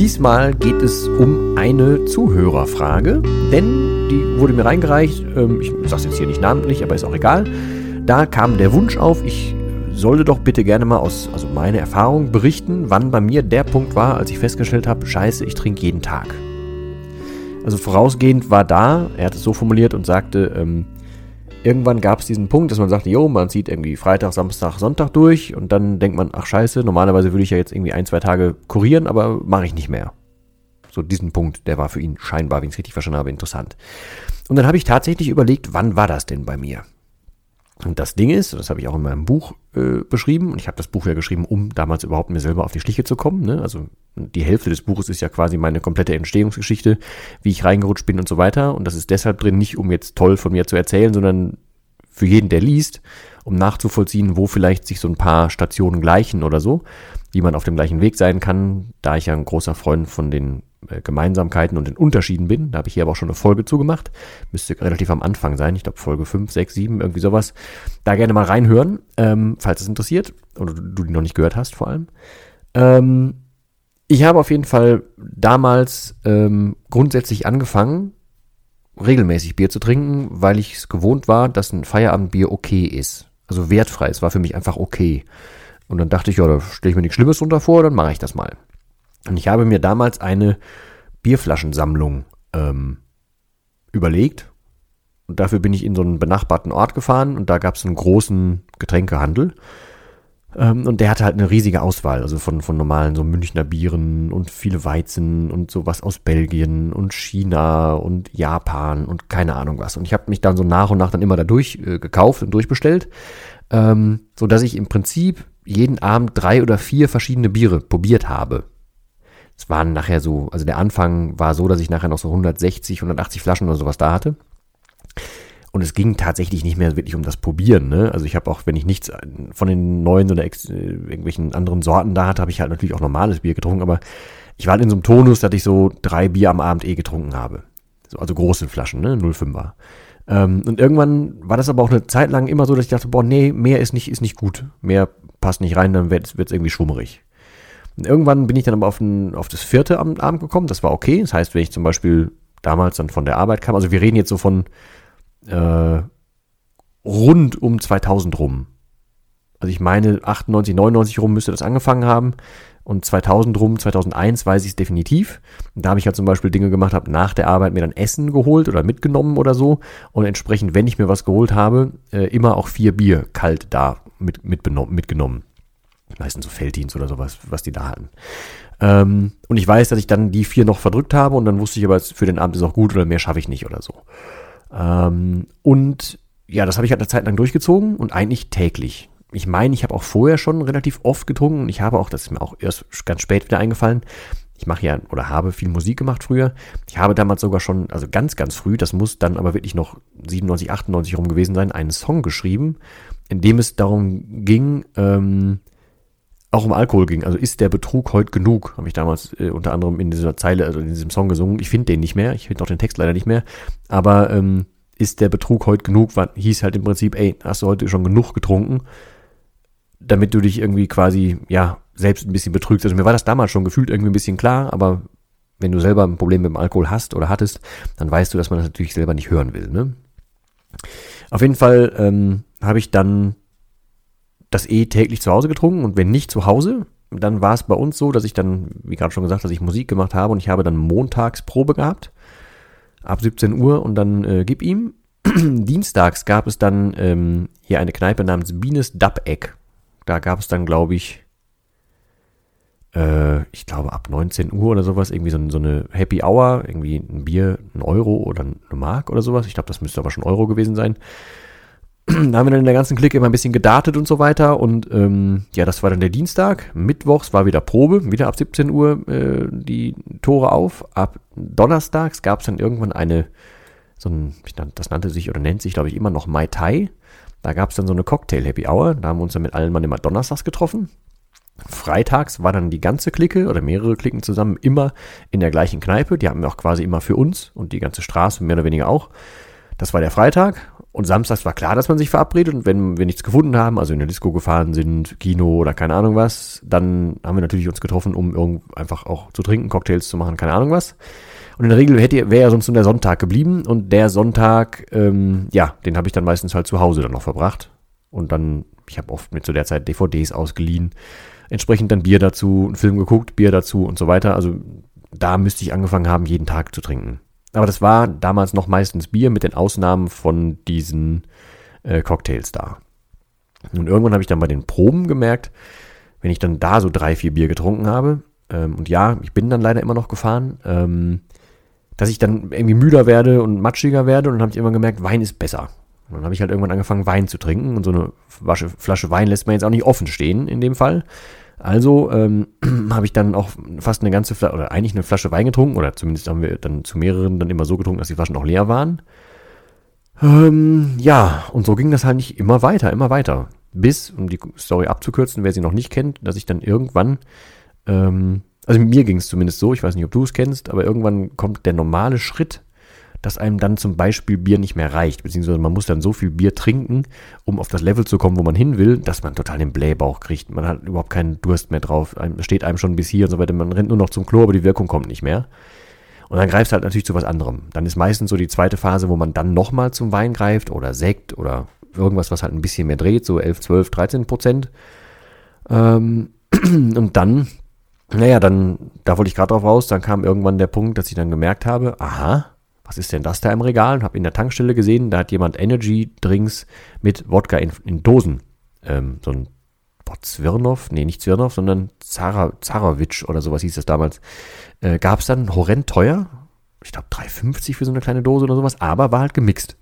Diesmal geht es um eine Zuhörerfrage, denn die wurde mir reingereicht. Ähm, ich sage es jetzt hier nicht namentlich, aber ist auch egal. Da kam der Wunsch auf, ich sollte doch bitte gerne mal aus also meine Erfahrung berichten, wann bei mir der Punkt war, als ich festgestellt habe, scheiße, ich trinke jeden Tag. Also vorausgehend war da, er hat es so formuliert und sagte, ähm, irgendwann gab es diesen Punkt, dass man sagte, jo, man zieht irgendwie Freitag, Samstag, Sonntag durch und dann denkt man, ach scheiße, normalerweise würde ich ja jetzt irgendwie ein, zwei Tage kurieren, aber mache ich nicht mehr. So diesen Punkt, der war für ihn scheinbar, wenn ich es richtig verstanden habe, interessant. Und dann habe ich tatsächlich überlegt, wann war das denn bei mir? Und das Ding ist, das habe ich auch in meinem Buch äh, beschrieben, und ich habe das Buch ja geschrieben, um damals überhaupt mir selber auf die Schliche zu kommen. Ne? Also die Hälfte des Buches ist ja quasi meine komplette Entstehungsgeschichte, wie ich reingerutscht bin und so weiter. Und das ist deshalb drin, nicht um jetzt toll von mir zu erzählen, sondern für jeden, der liest, um nachzuvollziehen, wo vielleicht sich so ein paar Stationen gleichen oder so, wie man auf dem gleichen Weg sein kann, da ich ja ein großer Freund von den Gemeinsamkeiten und den Unterschieden bin. Da habe ich hier aber auch schon eine Folge zugemacht. Müsste relativ am Anfang sein. Ich glaube Folge 5, 6, 7, irgendwie sowas. Da gerne mal reinhören, ähm, falls es interessiert. Oder du, du die noch nicht gehört hast vor allem. Ähm, ich habe auf jeden Fall damals ähm, grundsätzlich angefangen, regelmäßig Bier zu trinken, weil ich es gewohnt war, dass ein Feierabendbier okay ist. Also wertfrei. Es war für mich einfach okay. Und dann dachte ich, ja, da stelle ich mir nichts Schlimmes drunter vor, dann mache ich das mal. Und ich habe mir damals eine Bierflaschensammlung ähm, überlegt. Und dafür bin ich in so einen benachbarten Ort gefahren und da gab es einen großen Getränkehandel. Ähm, und der hatte halt eine riesige Auswahl, also von, von normalen so Münchner Bieren und viele Weizen und sowas aus Belgien und China und Japan und keine Ahnung was. Und ich habe mich dann so nach und nach dann immer da durch äh, gekauft und durchbestellt, ähm, so dass ich im Prinzip jeden Abend drei oder vier verschiedene Biere probiert habe. Es waren nachher so, also der Anfang war so, dass ich nachher noch so 160, 180 Flaschen oder sowas da hatte. Und es ging tatsächlich nicht mehr wirklich um das Probieren. Ne? Also ich habe auch, wenn ich nichts von den neuen oder ex, äh, irgendwelchen anderen Sorten da hatte, habe ich halt natürlich auch normales Bier getrunken. Aber ich war halt in so einem Tonus, dass ich so drei Bier am Abend eh getrunken habe. So, also große Flaschen, ne? 05er. Ähm, und irgendwann war das aber auch eine Zeit lang immer so, dass ich dachte, boah, nee, mehr ist nicht, ist nicht gut. Mehr passt nicht rein, dann wird es irgendwie schwummerig. Und irgendwann bin ich dann aber auf, ein, auf das vierte Abend gekommen. Das war okay. Das heißt, wenn ich zum Beispiel damals dann von der Arbeit kam, also wir reden jetzt so von äh, rund um 2000 rum. Also ich meine 98, 99 rum müsste das angefangen haben und 2000 rum, 2001 weiß ich es definitiv. Und da habe ich halt zum Beispiel Dinge gemacht, habe nach der Arbeit mir dann Essen geholt oder mitgenommen oder so und entsprechend, wenn ich mir was geholt habe, äh, immer auch vier Bier kalt da mit, mitgenommen meistens so Felddienst oder sowas, was die da hatten. Ähm, und ich weiß, dass ich dann die vier noch verdrückt habe und dann wusste ich aber, für den Abend ist auch gut oder mehr schaffe ich nicht oder so. Ähm, und ja, das habe ich halt eine Zeit lang durchgezogen und eigentlich täglich. Ich meine, ich habe auch vorher schon relativ oft getrunken und ich habe auch, das ist mir auch erst ganz spät wieder eingefallen, ich mache ja oder habe viel Musik gemacht früher. Ich habe damals sogar schon, also ganz, ganz früh, das muss dann aber wirklich noch 97, 98 rum gewesen sein, einen Song geschrieben, in dem es darum ging, ähm, auch um Alkohol ging. Also ist der Betrug heute genug? Habe ich damals äh, unter anderem in dieser Zeile, also in diesem Song gesungen. Ich finde den nicht mehr. Ich finde auch den Text leider nicht mehr. Aber ähm, ist der Betrug heute genug? War, hieß halt im Prinzip, ey, hast du heute schon genug getrunken, damit du dich irgendwie quasi, ja, selbst ein bisschen betrügst. Also mir war das damals schon gefühlt irgendwie ein bisschen klar, aber wenn du selber ein Problem mit dem Alkohol hast oder hattest, dann weißt du, dass man das natürlich selber nicht hören will. Ne? Auf jeden Fall ähm, habe ich dann das eh täglich zu Hause getrunken und wenn nicht zu Hause, dann war es bei uns so, dass ich dann, wie gerade schon gesagt, dass ich Musik gemacht habe und ich habe dann montags Probe gehabt. ab 17 Uhr und dann äh, gib ihm. Dienstags gab es dann ähm, hier eine Kneipe namens Bienes Dub-Eck. Da gab es dann, glaube ich, äh, ich glaube ab 19 Uhr oder sowas, irgendwie so, so, eine Happy Hour, irgendwie ein Bier, ein Euro oder eine Mark oder sowas. Ich glaube, das müsste aber schon Euro gewesen sein. Da haben wir dann in der ganzen Clique immer ein bisschen gedartet und so weiter. Und ähm, ja, das war dann der Dienstag. Mittwochs war wieder Probe, wieder ab 17 Uhr äh, die Tore auf. Ab Donnerstags gab es dann irgendwann eine, so ein, das nannte sich oder nennt sich, glaube ich, immer noch Mai Tai. Da gab es dann so eine Cocktail-Happy Hour. Da haben wir uns dann mit allen Mann immer donnerstags getroffen. Freitags war dann die ganze Clique oder mehrere Klicken zusammen immer in der gleichen Kneipe. Die haben wir auch quasi immer für uns und die ganze Straße mehr oder weniger auch. Das war der Freitag. Und samstags war klar, dass man sich verabredet. Und wenn wir nichts gefunden haben, also in der Disco gefahren sind, Kino oder keine Ahnung was, dann haben wir natürlich uns getroffen, um einfach auch zu trinken, Cocktails zu machen, keine Ahnung was. Und in der Regel wäre ja sonst nur der Sonntag geblieben. Und der Sonntag, ähm, ja, den habe ich dann meistens halt zu Hause dann noch verbracht. Und dann, ich habe oft mit zu der Zeit DVDs ausgeliehen entsprechend dann Bier dazu, einen Film geguckt, Bier dazu und so weiter. Also da müsste ich angefangen haben, jeden Tag zu trinken. Aber das war damals noch meistens Bier mit den Ausnahmen von diesen äh, Cocktails da. Und irgendwann habe ich dann bei den Proben gemerkt, wenn ich dann da so drei, vier Bier getrunken habe, ähm, und ja, ich bin dann leider immer noch gefahren, ähm, dass ich dann irgendwie müder werde und matschiger werde und dann habe ich immer gemerkt, Wein ist besser. Und dann habe ich halt irgendwann angefangen, Wein zu trinken und so eine Flasche Wein lässt man jetzt auch nicht offen stehen in dem Fall. Also ähm, habe ich dann auch fast eine ganze Flasche, oder eigentlich eine Flasche Wein getrunken, oder zumindest haben wir dann zu mehreren dann immer so getrunken, dass die Flaschen auch leer waren. Ähm, ja, und so ging das halt nicht immer weiter, immer weiter. Bis, um die Story abzukürzen, wer sie noch nicht kennt, dass ich dann irgendwann, ähm, also mir ging es zumindest so, ich weiß nicht, ob du es kennst, aber irgendwann kommt der normale Schritt, dass einem dann zum Beispiel Bier nicht mehr reicht, beziehungsweise man muss dann so viel Bier trinken, um auf das Level zu kommen, wo man hin will, dass man total den Blähbauch kriegt. Man hat überhaupt keinen Durst mehr drauf, steht einem schon bis hier und so weiter, man rennt nur noch zum Klo, aber die Wirkung kommt nicht mehr. Und dann greifst du halt natürlich zu was anderem. Dann ist meistens so die zweite Phase, wo man dann nochmal zum Wein greift oder Sekt oder irgendwas, was halt ein bisschen mehr dreht, so 11, 12, 13 Prozent. Ähm, und dann, naja, dann, da wollte ich gerade drauf raus, dann kam irgendwann der Punkt, dass ich dann gemerkt habe, aha, was ist denn das da im Regal? Und habe in der Tankstelle gesehen, da hat jemand Energy Drinks mit Wodka in, in Dosen. Ähm, so ein boah, Zwirnov, nee, nicht Zwirnov, sondern Zara, Zarovic oder sowas hieß das damals. Äh, Gab es dann horrend teuer. Ich glaube 3,50 für so eine kleine Dose oder sowas, aber war halt gemixt.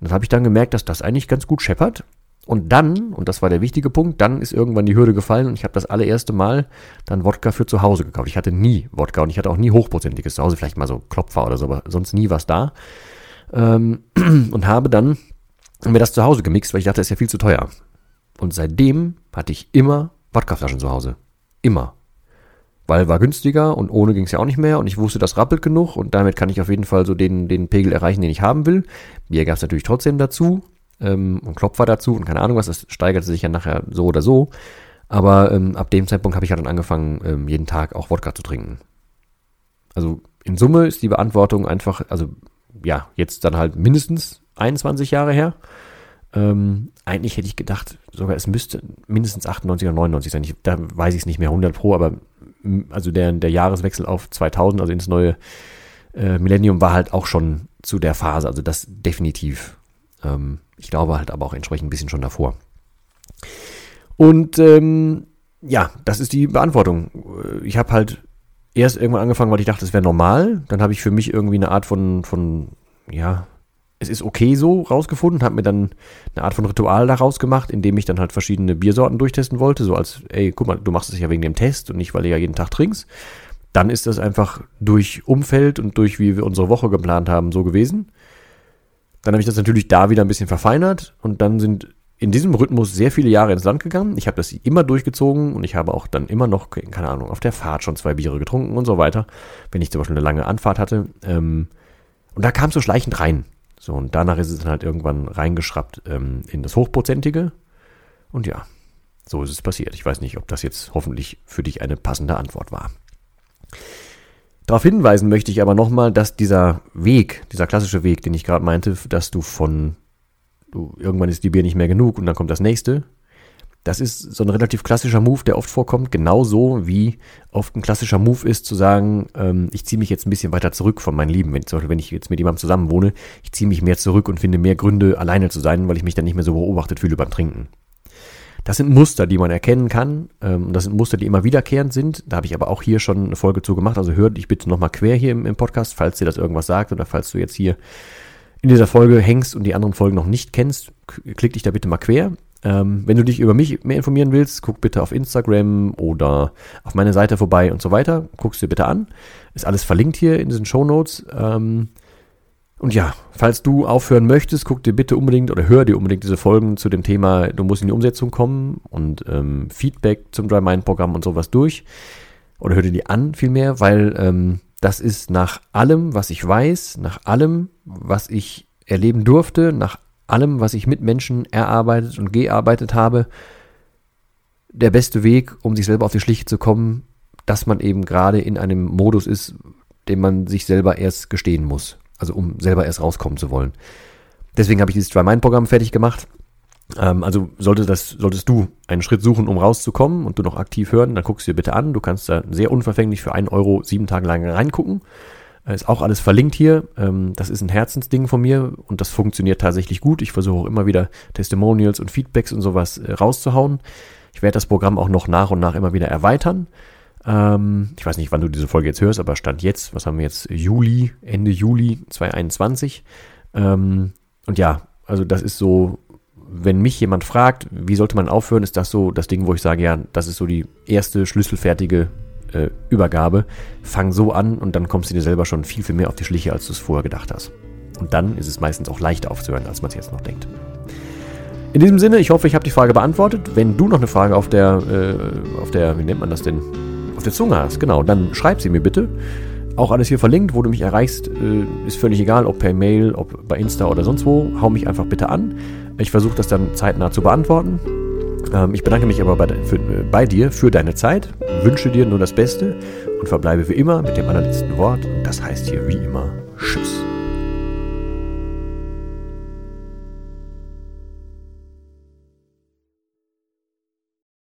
Und dann habe ich dann gemerkt, dass das eigentlich ganz gut scheppert. Und dann, und das war der wichtige Punkt, dann ist irgendwann die Hürde gefallen und ich habe das allererste Mal dann Wodka für zu Hause gekauft. Ich hatte nie Wodka und ich hatte auch nie hochprozentiges zu Hause, vielleicht mal so Klopfer oder so, aber sonst nie was da. Ähm, und habe dann mir das zu Hause gemixt, weil ich dachte, das ist ja viel zu teuer. Und seitdem hatte ich immer Wodkaflaschen zu Hause. Immer. Weil war günstiger und ohne ging es ja auch nicht mehr und ich wusste, das rappelt genug und damit kann ich auf jeden Fall so den, den Pegel erreichen, den ich haben will. Bier gab es natürlich trotzdem dazu, ähm, und Klopfer dazu und keine Ahnung was, das steigerte sich ja nachher so oder so. Aber ähm, ab dem Zeitpunkt habe ich ja dann angefangen, ähm, jeden Tag auch Wodka zu trinken. Also in Summe ist die Beantwortung einfach, also ja, jetzt dann halt mindestens 21 Jahre her. Ähm, eigentlich hätte ich gedacht, sogar es müsste mindestens 98 oder 99 sein. Ich, da weiß ich es nicht mehr 100 pro, aber also der, der Jahreswechsel auf 2000, also ins neue äh, Millennium, war halt auch schon zu der Phase. Also das definitiv. Ähm, ich glaube halt aber auch entsprechend ein bisschen schon davor. Und ähm, ja, das ist die Beantwortung. Ich habe halt erst irgendwann angefangen, weil ich dachte, es wäre normal. Dann habe ich für mich irgendwie eine Art von, von, ja, es ist okay so rausgefunden, habe mir dann eine Art von Ritual daraus gemacht, indem ich dann halt verschiedene Biersorten durchtesten wollte, so als, ey, guck mal, du machst es ja wegen dem Test und nicht, weil du ja jeden Tag trinkst. Dann ist das einfach durch Umfeld und durch wie wir unsere Woche geplant haben so gewesen. Dann habe ich das natürlich da wieder ein bisschen verfeinert und dann sind in diesem Rhythmus sehr viele Jahre ins Land gegangen. Ich habe das immer durchgezogen und ich habe auch dann immer noch, keine Ahnung, auf der Fahrt schon zwei Biere getrunken und so weiter, wenn ich zum Beispiel eine lange Anfahrt hatte. Ähm, und da kam es so schleichend rein. So, und danach ist es dann halt irgendwann reingeschraubt ähm, in das Hochprozentige. Und ja, so ist es passiert. Ich weiß nicht, ob das jetzt hoffentlich für dich eine passende Antwort war. Darauf hinweisen möchte ich aber nochmal, dass dieser Weg, dieser klassische Weg, den ich gerade meinte, dass du von, du, irgendwann ist die Bier nicht mehr genug und dann kommt das nächste, Das ist so ein relativ klassischer Move, der oft vorkommt, genauso wie oft ein klassischer Move ist, zu sagen, ähm, ich ziehe mich jetzt ein bisschen weiter zurück von meinen Lieben. Wenn, zum Beispiel, wenn ich jetzt mit jemandem zusammen wohne, ich ziehe mich mehr zurück und finde mehr Gründe, alleine zu sein, weil ich mich dann nicht mehr so beobachtet fühle beim Trinken. Das sind Muster, die man erkennen kann. Ähm, das sind Muster, die immer wiederkehrend sind. Da habe ich aber auch hier schon eine Folge zu gemacht. Also hör dich bitte nochmal quer hier im, im Podcast, falls dir das irgendwas sagt oder falls du jetzt hier in dieser Folge hängst und die anderen Folgen noch nicht kennst, klick dich da bitte mal quer. Ähm, wenn du dich über mich mehr informieren willst, guck bitte auf Instagram oder auf meine Seite vorbei und so weiter. Guckst dir bitte an. Ist alles verlinkt hier in diesen Show Notes. Ähm, und ja, falls du aufhören möchtest, guck dir bitte unbedingt oder hör dir unbedingt diese Folgen zu dem Thema, du musst in die Umsetzung kommen und ähm, Feedback zum Dry Mind Programm und sowas durch. Oder hör dir die an vielmehr, weil ähm, das ist nach allem, was ich weiß, nach allem, was ich erleben durfte, nach allem, was ich mit Menschen erarbeitet und gearbeitet habe, der beste Weg, um sich selber auf die Schliche zu kommen, dass man eben gerade in einem Modus ist, den man sich selber erst gestehen muss. Also um selber erst rauskommen zu wollen. Deswegen habe ich dieses Dry Mind Programm fertig gemacht. Ähm, also sollte das, solltest du einen Schritt suchen, um rauszukommen und du noch aktiv hören, dann guckst du dir bitte an. Du kannst da sehr unverfänglich für einen Euro sieben Tage lang reingucken. Ist auch alles verlinkt hier. Ähm, das ist ein Herzensding von mir und das funktioniert tatsächlich gut. Ich versuche auch immer wieder Testimonials und Feedbacks und sowas äh, rauszuhauen. Ich werde das Programm auch noch nach und nach immer wieder erweitern. Ähm, ich weiß nicht, wann du diese Folge jetzt hörst, aber Stand jetzt, was haben wir jetzt? Juli, Ende Juli 2021. Ähm, und ja, also das ist so, wenn mich jemand fragt, wie sollte man aufhören, ist das so das Ding, wo ich sage, ja, das ist so die erste schlüsselfertige äh, Übergabe, fang so an und dann kommst du dir selber schon viel, viel mehr auf die Schliche, als du es vorher gedacht hast. Und dann ist es meistens auch leicht aufzuhören, als man es jetzt noch denkt. In diesem Sinne, ich hoffe, ich habe die Frage beantwortet. Wenn du noch eine Frage auf der, äh, auf der, wie nennt man das denn, auf der Zunge hast, genau, dann schreib sie mir bitte. Auch alles hier verlinkt, wo du mich erreichst, äh, ist völlig egal, ob per Mail, ob bei Insta oder sonst wo. Hau mich einfach bitte an. Ich versuche das dann zeitnah zu beantworten. Ähm, ich bedanke mich aber bei, für, äh, bei, dir für deine Zeit, wünsche dir nur das Beste und verbleibe wie immer mit dem allerletzten Wort. Das heißt hier wie immer